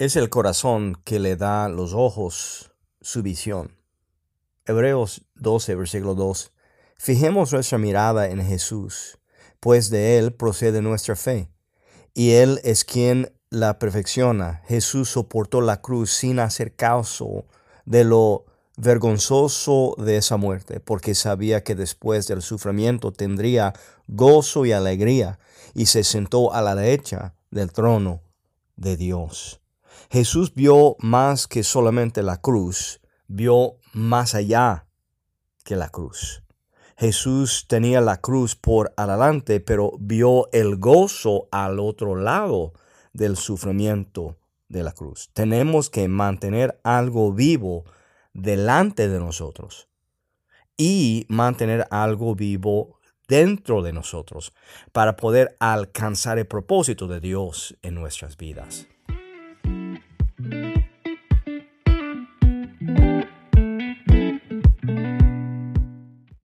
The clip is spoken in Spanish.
Es el corazón que le da los ojos su visión. Hebreos 12, versículo 2. Fijemos nuestra mirada en Jesús, pues de Él procede nuestra fe, y Él es quien la perfecciona. Jesús soportó la cruz sin hacer caso de lo vergonzoso de esa muerte, porque sabía que después del sufrimiento tendría gozo y alegría, y se sentó a la derecha del trono de Dios. Jesús vio más que solamente la cruz, vio más allá que la cruz. Jesús tenía la cruz por adelante, pero vio el gozo al otro lado del sufrimiento de la cruz. Tenemos que mantener algo vivo delante de nosotros y mantener algo vivo dentro de nosotros para poder alcanzar el propósito de Dios en nuestras vidas.